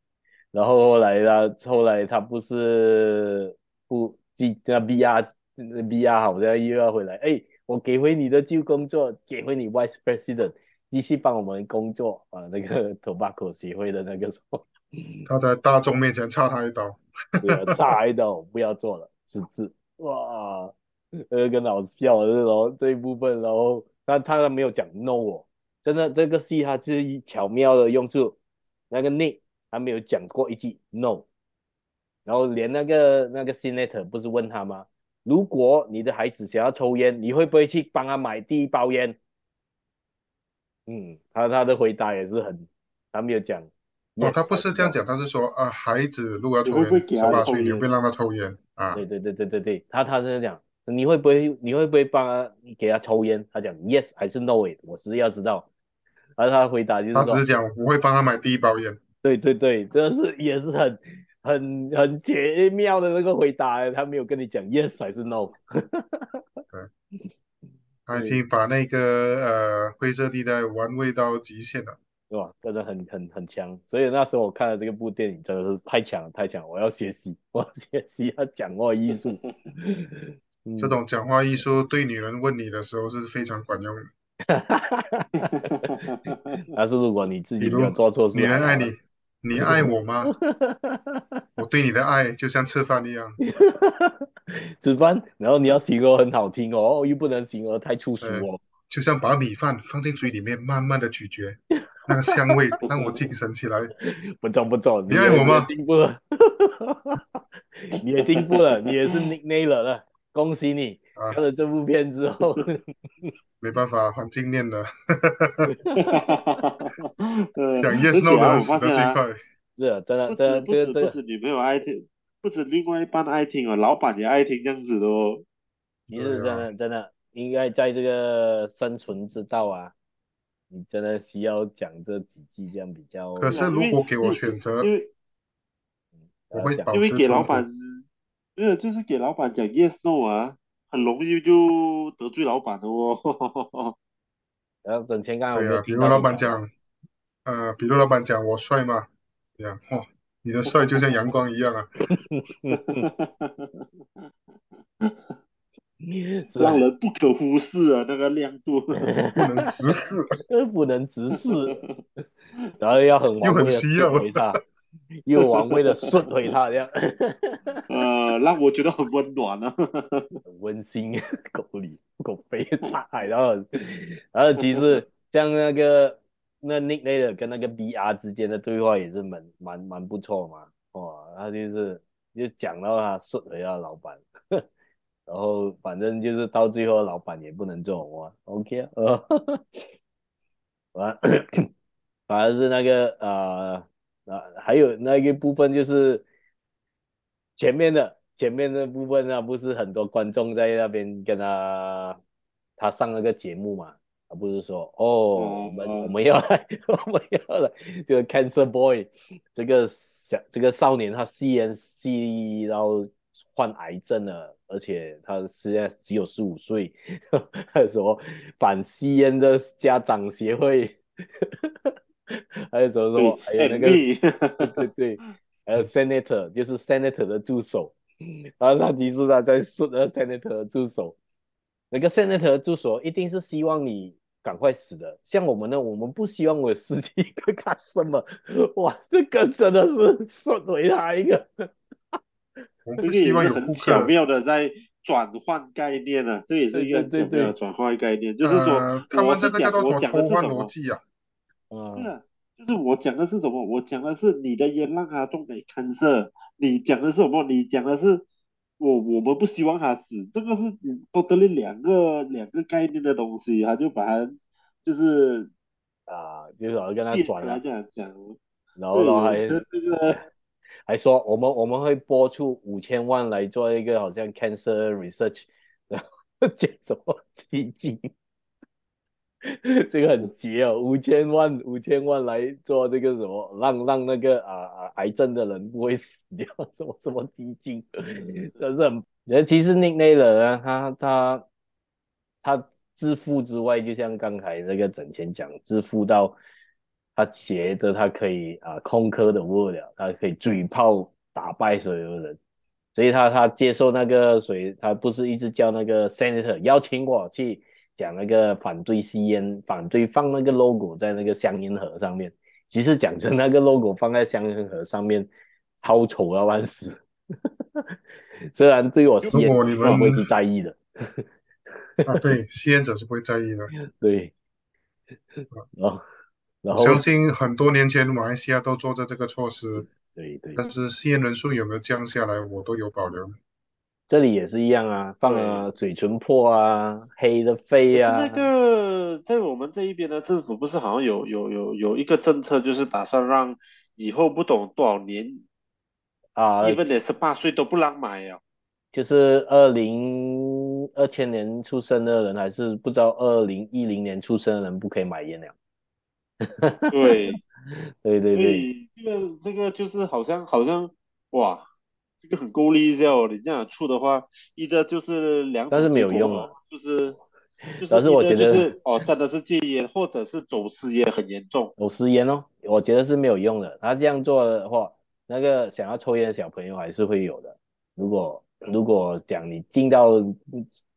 然后后来他后来他不是不记那 BR。VR 好像又要回来，哎，我给回你的旧工作，给回你 Vice President，继续帮我们工作啊。那个 Tobacco 协会的那个什么，他在大众面前插他一刀，插一刀，不要做了，辞职。哇，呃，更好笑的这种这一部分，然后他他没有讲 no 哦，真的这个戏他就是巧妙的用处那个 Nick，他没有讲过一句 no，然后连那个那个 Senator 不是问他吗？如果你的孩子想要抽烟，你会不会去帮他买第一包烟？嗯，他他的回答也是很，他没有讲。哦，他不是这样讲，他是说啊，孩子如果要抽烟，十八岁你会让他抽烟啊？对对对对对对，他他是这样讲，你会不会你会不会帮他给他抽烟？他讲 yes 还是 no？我是要知道。而他回答就是他只是讲我会帮他买第一包烟。对对对，这是也是很。很很绝妙的那个回答，他没有跟你讲 yes 还是 no。[laughs] 对，[laughs] 他已经把那个呃灰色地带玩味到极限了，是吧？真的很很很强。所以那时候我看了这个部电影，真的是太强了，太强了！我要学习，[laughs] 我要学习他讲话艺术。嗯、这种讲话艺术对女人问你的时候是非常管用的。但是如果你自己没有做错事，女人爱你。你爱我吗？[laughs] 我对你的爱就像吃饭一样，[laughs] 吃饭，然后你要形容很好听哦，又不能形容太粗俗哦。就像把米饭放进嘴里面，慢慢的咀嚼，那个香味 [laughs] 让我精神起来。不错不错，你爱我吗？进步了，你也进步了，你也是 Nick Naylor 了，恭喜你！看了这部片之后，[laughs] 没办法，黄金念的。讲 yes no 的人死的最快。是啊，真的，真的，这个这个不止女朋友爱听，不止另外一半爱听哦，老板也爱听这样子的哦。你是真的真的应该在这个生存之道啊，你真的需要讲这几句这样比较。可是如果给我选择，我会保持因为给老板，因为就是给老板讲 yes no 啊。很容易就得罪老板的哦。[laughs] 然后等钱刚好。对啊，比如老板讲，呃，比如老板讲我帅吗？这样，哇，你的帅就像阳光一样 [laughs] 啊。让人不可忽视啊，那个亮度。[laughs] 不能直视。不能直视。然后要很完美的回答。[laughs] 又王威的顺回他这样，[laughs] 呃，让我觉得很温暖啊，[laughs] 很温馨，狗里狗飞菜，然后，然后其实像那个那 Nick Naylor 跟那个 BR 之间的对话也是蛮蛮蛮不错嘛，哇，他就是就讲到他顺回他老板，然后反正就是到最后老板也不能做哇，OK 啊，完。[coughs] 反而是那个呃呃，还有那个部分就是前面的前面的部分啊，不是很多观众在那边跟他他上那个节目嘛，而不是说哦，我们我们要来 [laughs] 我们要来，就是 Cancer Boy 这个小这个少年他吸烟吸然后患癌症了，而且他现在只有十五岁，还有什么反吸烟的家长协会。[laughs] 还有什么什么？还有那个，对对对，还有 Senator，就是 Senator 的助手。然后他其实他在说那 Senator 的助手，那个 Senator 的助手一定是希望你赶快死的。像我们呢，我们不希望我尸体 [laughs] 被看什么。哇，这个真的是损毁他一个。[laughs] 我们希望有很巧妙的在转换概念呢、啊，这也是一个很巧妙的转换概念，就是说，呃、他们这个叫做什么偷换逻辑啊？嗯，就是我讲的是什么？我讲的是你的烟让他中给看色。你讲的是什么？你讲的是我我们不希望他死，这个是都得了两个两个概念的东西，他就把它就是啊，就是跟他转了这样讲，然后还这个 [laughs] 还说我们我们会拨出五千万来做一个好像 cancer research，然后建什么基金。[laughs] 这个很急哦，五千万五千万来做这个什么，让让那个啊啊癌症的人不会死掉，什么什么基金，真是很。其实 Nick Naylor 呢，他他他致富之外，就像刚才那个整前讲，致富到他觉得他可以啊空壳的不了，他可以嘴炮打败所有人，所以他他接受那个谁，他不是一直叫那个 Senator 邀请我去。讲那个反对吸烟，反对放那个 logo 在那个香烟盒上面。其实讲真，那个 logo 放在香烟盒上面，超丑要半死。[laughs] 虽然对我吸烟者不会去在意的。啊，对，吸烟者是不会在意的。[laughs] 对。啊，然后相信很多年前马来西亚都做着这个措施。对对。但是吸烟人数有没有降下来，我都有保留。这里也是一样啊，放了嘴唇破啊，黑的肺啊。那个在我们这一边的政府不是好像有有有有一个政策，就是打算让以后不懂多少年啊，基本得十八岁都不让买呀。就是二零二千年出生的人，还是不知道二零一零年出生的人不可以买烟了。对，对 [laughs] 对对，这个这个就是好像好像哇。这个很功利一哦，你这样出的话，一个就是两，但是没有用啊，就是，就是，但是我觉得是哦，真的是戒烟，或者是走私烟很严重，走私烟哦，我觉得是没有用的。他这样做的话，那个想要抽烟的小朋友还是会有的。如果如果讲你进到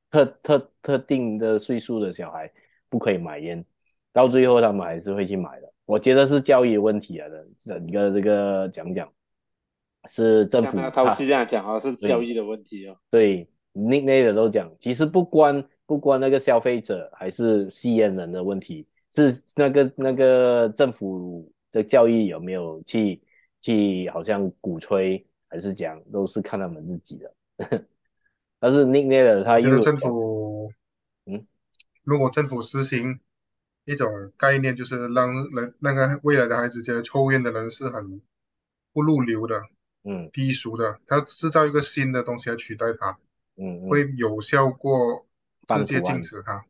特特特定的岁数的小孩不可以买烟，到最后他们还是会去买的。我觉得是教育问题来的，整个这个讲讲。是政府，他是这样讲啊，是交易的问题哦。对，Nick Naylor 都讲，其实不关不关那个消费者还是吸烟人的问题，是那个那个政府的教育有没有去去好像鼓吹，还是讲都是看他们自己的。[laughs] 但是 Nick Naylor 他因为政府，嗯，如果政府实行一种概念，就是让人那个未来的孩子觉得抽烟的人是很不入流的。嗯，低俗的，他制造一个新的东西来取代它，嗯，嗯，会有效过直接禁止它，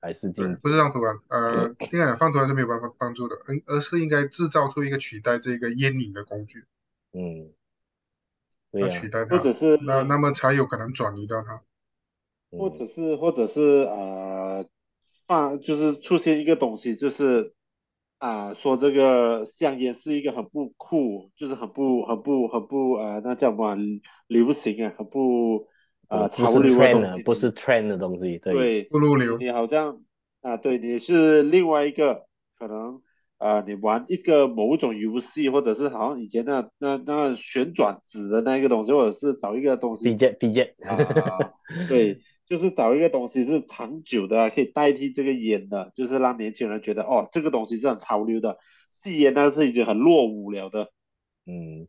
还是禁止？不是让图案，呃，应该讲放图案是没有办法帮助的，嗯而是应该制造出一个取代这个烟瘾的工具，嗯，要、啊、取代它，或者是那那么才有可能转移到它，或者是或者是呃，放就是出现一个东西就是。啊，说这个香烟是一个很不酷，就是很不、很不、很不呃，那叫什么流行啊，很不呃潮流的东西，不是 trend 的东西，对，对不入流。你好像啊，对，你是另外一个可能啊，你玩一个某种游戏，或者是好像以前那那那旋转纸的那个东西，或者是找一个东西 BJ 啊，对。就是找一个东西是长久的，可以代替这个烟的，就是让年轻人觉得哦，这个东西是很潮流的。吸烟那是已经很落伍了的。嗯，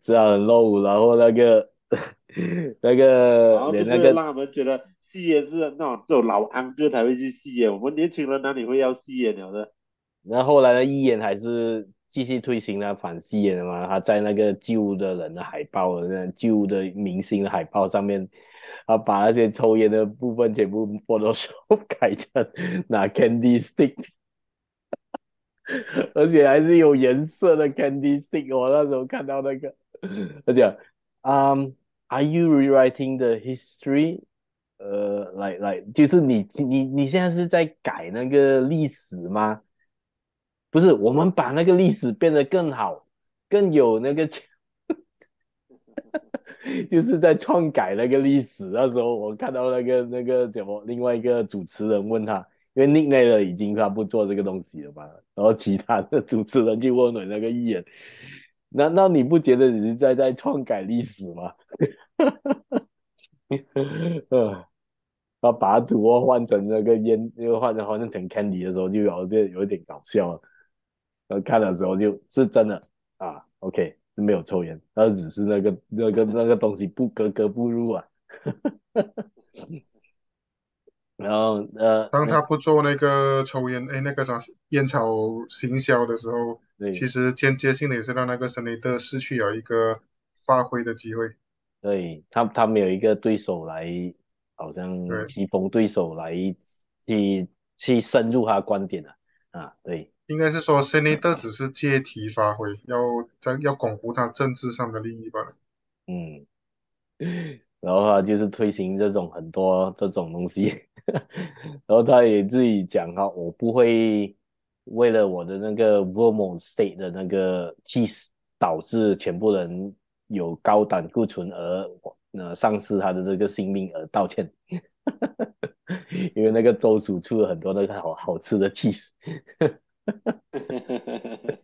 是啊，很落伍。然后那个 [laughs] 那个，然后就是让他们觉得吸烟是那种只有老安哥才会去吸烟，我们年轻人哪里会要吸烟了的？那后来呢，一烟还是继续推行了反吸烟的嘛，他在那个旧的人的海报，那旧的明星的海报上面，他把那些抽烟的部分全部 Photoshop [laughs] 改成拿 candy stick，[laughs] 而且还是有颜色的 candy stick。我那时候看到那个，他讲，嗯、um,，Are you rewriting the history？呃，来来，就是你你你现在是在改那个历史吗？不是，我们把那个历史变得更好，更有那个，[laughs] 就是在篡改那个历史。那时候我看到那个那个怎么，另外一个主持人问他，因为 Nick Naylor 已经他不做这个东西了嘛，然后其他的主持人就问了那个艺人，难道你不觉得你是在在篡改历史吗？[laughs] 呃他把土哦换成那个烟，又换成换成 candy 的时候，就有点有点搞笑了。然后看的时候就是真的啊，OK 没有抽烟，他只是那个那个那个东西不格格不入啊。[laughs] 然后呃，当他不做那个抽烟，哎，那个啥烟草行销的时候，其实间接性的也是让那个森雷特失去了一个发挥的机会。对他，他没有一个对手来。好像棋逢对手来去去深入他的观点了啊，对，应该是说森内特只是借题发挥，要在要巩固他政治上的利益吧。嗯，然后他就是推行这种很多这种东西，[laughs] 然后他也自己讲哈，我不会为了我的那个 Vermont State 的那个 cheese 导致全部人有高胆固醇而。那丧失他的这个性命而道歉，[laughs] 因为那个州属出了很多那个好好吃的 cheese，[laughs]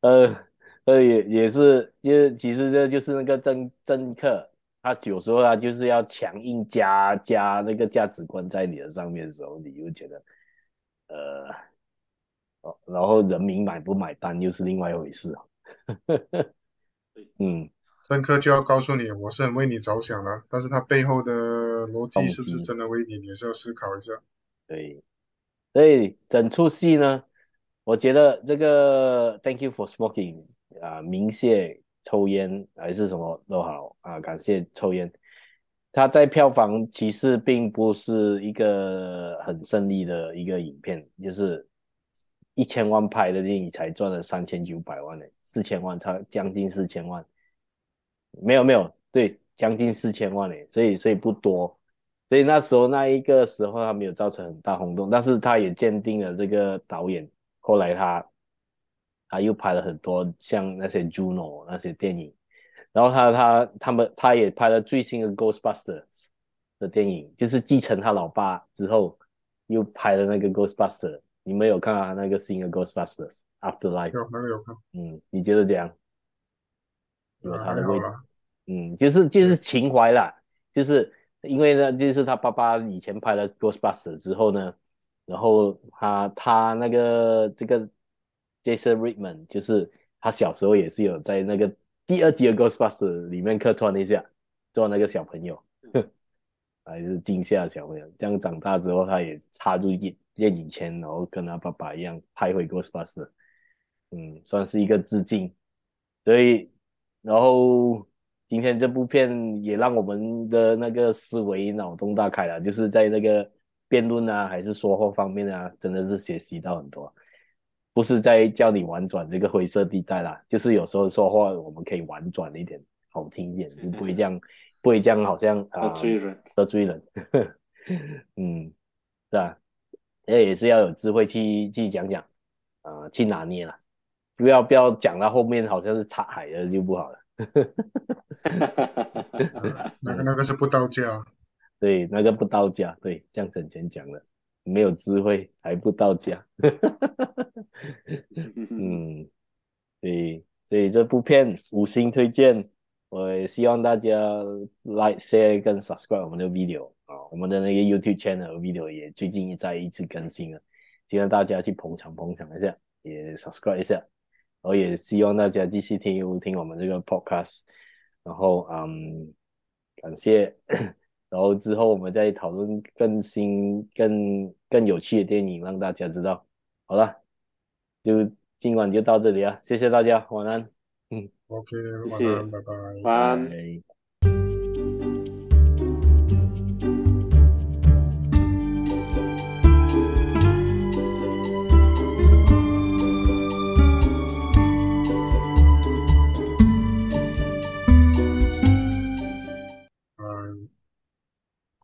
呃呃也也是，就其实这就是那个政政客，他有时候他就是要强硬加加那个价值观在你的上面的时候，你就觉得呃哦，然后人民买不买单又是另外一回事啊，嗯。政客就要告诉你，我是很为你着想的，但是他背后的逻辑是不是真的为你，你是要思考一下。对，所以整出戏呢，我觉得这个 Thank you for smoking 啊，鸣谢抽烟还是什么都好啊，感谢抽烟。他在票房其实并不是一个很胜利的一个影片，就是一千万拍的电影才赚了三千九百万呢，四千万差将近四千万。没有没有，对，将近四千万呢，所以所以不多，所以那时候那一个时候他没有造成很大轰动，但是他也鉴定了这个导演，后来他他又拍了很多像那些 Juno 那些电影，然后他他他们他也拍了最新的 Ghostbusters 的电影，就是继承他老爸之后又拍了那个 Ghostbusters，你们有看到他那个新的 Ghostbusters 有看，嗯，你觉得怎样？有他的味道，嗯，就是就是情怀啦，就是因为呢，就是他爸爸以前拍了 Ghostbusters 之后呢，然后他他那个这个 Jason Reitman，就是他小时候也是有在那个第二集的 Ghostbusters 里面客串一下，做那个小朋友，[laughs] 还是惊吓小朋友，这样长大之后他也插入电电影圈，然后跟他爸爸一样拍回 Ghostbusters，嗯，算是一个致敬，所以。然后今天这部片也让我们的那个思维脑洞大开了，就是在那个辩论啊，还是说话方面啊，真的是学习到很多。不是在叫你婉转这个灰色地带啦，就是有时候说话我们可以婉转一点，好听一点，就不会这样，不会这样，好像啊得罪人，得罪人。[laughs] 嗯，是吧？也也是要有智慧去去讲讲啊，去拿捏了。不要不要讲到后面好像是插海的就不好了。[laughs] [laughs] 那个那个是不到家。[laughs] 对，那个不到家。对，像沈前讲的，没有智慧还不到家。[laughs] 嗯，对，所以这部片五星推荐，我希望大家 like、share 跟 subscribe 我们的 video 啊，我们的那个 YouTube channel video 也最近在一直更新了，希望大家去捧场捧场一下，也 subscribe 一下。我也希望大家继续听听我们这个 podcast，然后嗯，感谢，[clears throat] 然后之后我们再讨论更新、更更有趣的电影，让大家知道。好了，就今晚就到这里啊，谢谢大家，晚安。嗯，OK，晚安，拜拜，晚安。